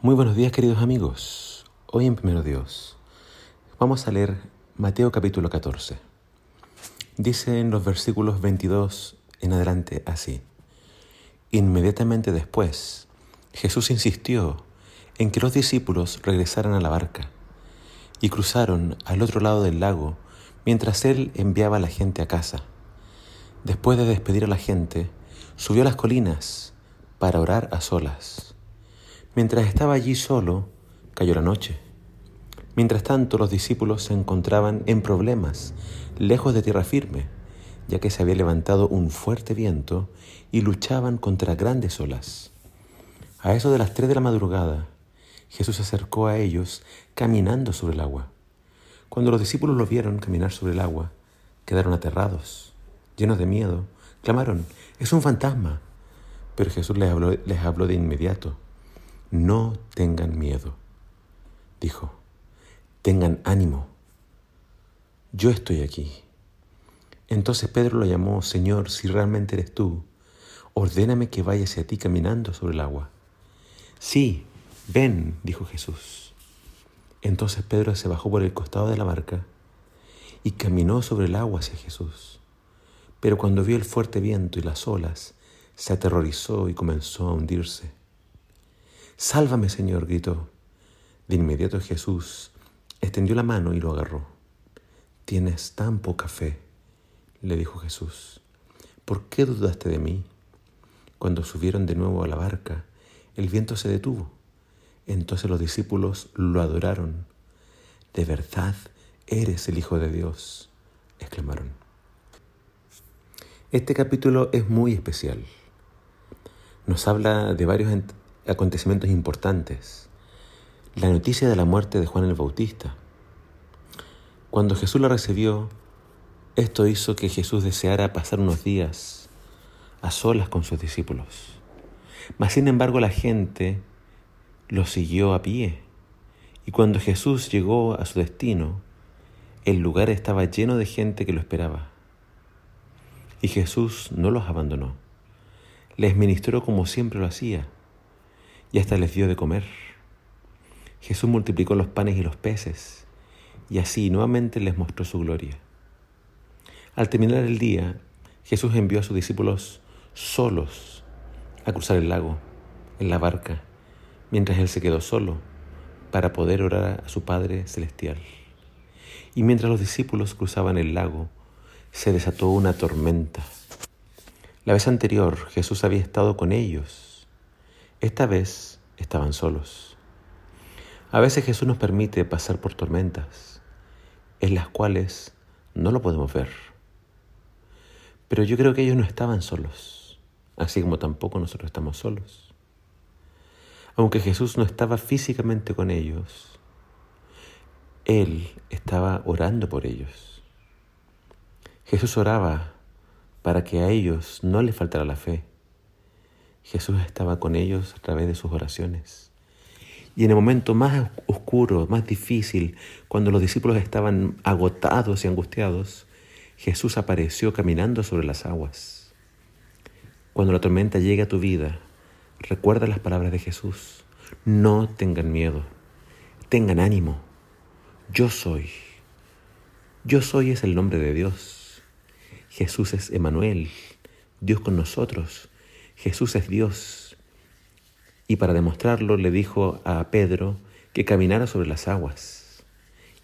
Muy buenos días queridos amigos. Hoy en Primero Dios vamos a leer Mateo capítulo 14. Dice en los versículos 22 en adelante así. Inmediatamente después, Jesús insistió en que los discípulos regresaran a la barca y cruzaron al otro lado del lago mientras él enviaba a la gente a casa. Después de despedir a la gente, subió a las colinas para orar a solas. Mientras estaba allí solo, cayó la noche. Mientras tanto, los discípulos se encontraban en problemas, lejos de tierra firme, ya que se había levantado un fuerte viento y luchaban contra grandes olas. A eso de las tres de la madrugada, Jesús se acercó a ellos caminando sobre el agua. Cuando los discípulos lo vieron caminar sobre el agua, quedaron aterrados, llenos de miedo, clamaron, es un fantasma. Pero Jesús les habló, les habló de inmediato no tengan miedo, dijo, tengan ánimo, yo estoy aquí. Entonces Pedro lo llamó, Señor, si realmente eres tú, ordéname que vaya hacia ti caminando sobre el agua. Sí, ven, dijo Jesús. Entonces Pedro se bajó por el costado de la barca y caminó sobre el agua hacia Jesús. Pero cuando vio el fuerte viento y las olas, se aterrorizó y comenzó a hundirse. Sálvame, Señor, gritó. De inmediato Jesús extendió la mano y lo agarró. Tienes tan poca fe, le dijo Jesús. ¿Por qué dudaste de mí? Cuando subieron de nuevo a la barca, el viento se detuvo. Entonces los discípulos lo adoraron. De verdad eres el Hijo de Dios, exclamaron. Este capítulo es muy especial. Nos habla de varios acontecimientos importantes. La noticia de la muerte de Juan el Bautista. Cuando Jesús la recibió, esto hizo que Jesús deseara pasar unos días a solas con sus discípulos. Mas sin embargo la gente lo siguió a pie. Y cuando Jesús llegó a su destino, el lugar estaba lleno de gente que lo esperaba. Y Jesús no los abandonó. Les ministró como siempre lo hacía y hasta les dio de comer. Jesús multiplicó los panes y los peces y así nuevamente les mostró su gloria. Al terminar el día, Jesús envió a sus discípulos solos a cruzar el lago en la barca, mientras él se quedó solo para poder orar a su Padre Celestial. Y mientras los discípulos cruzaban el lago, se desató una tormenta. La vez anterior Jesús había estado con ellos esta vez estaban solos. A veces Jesús nos permite pasar por tormentas en las cuales no lo podemos ver. Pero yo creo que ellos no estaban solos, así como tampoco nosotros estamos solos. Aunque Jesús no estaba físicamente con ellos, Él estaba orando por ellos. Jesús oraba para que a ellos no les faltara la fe Jesús estaba con ellos a través de sus oraciones. Y en el momento más oscuro, más difícil, cuando los discípulos estaban agotados y angustiados, Jesús apareció caminando sobre las aguas. Cuando la tormenta llegue a tu vida, recuerda las palabras de Jesús. No tengan miedo, tengan ánimo. Yo soy. Yo soy es el nombre de Dios. Jesús es Emanuel, Dios con nosotros. Jesús es Dios. Y para demostrarlo le dijo a Pedro que caminara sobre las aguas.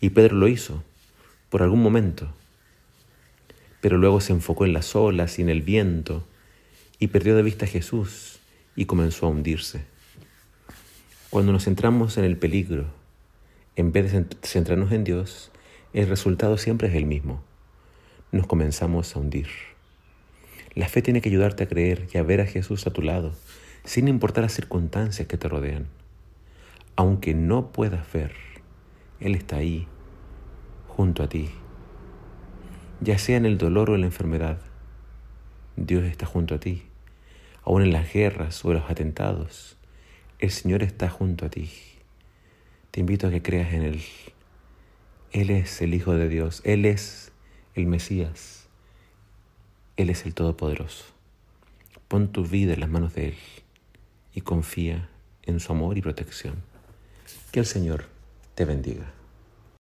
Y Pedro lo hizo por algún momento. Pero luego se enfocó en las olas y en el viento y perdió de vista a Jesús y comenzó a hundirse. Cuando nos centramos en el peligro, en vez de centrarnos en Dios, el resultado siempre es el mismo. Nos comenzamos a hundir. La fe tiene que ayudarte a creer y a ver a Jesús a tu lado, sin importar las circunstancias que te rodean. Aunque no puedas ver, Él está ahí, junto a ti. Ya sea en el dolor o en la enfermedad, Dios está junto a ti. Aún en las guerras o en los atentados, el Señor está junto a ti. Te invito a que creas en Él. Él es el Hijo de Dios, Él es el Mesías. Él es el Todopoderoso. Pon tu vida en las manos de Él y confía en su amor y protección. Que el Señor te bendiga.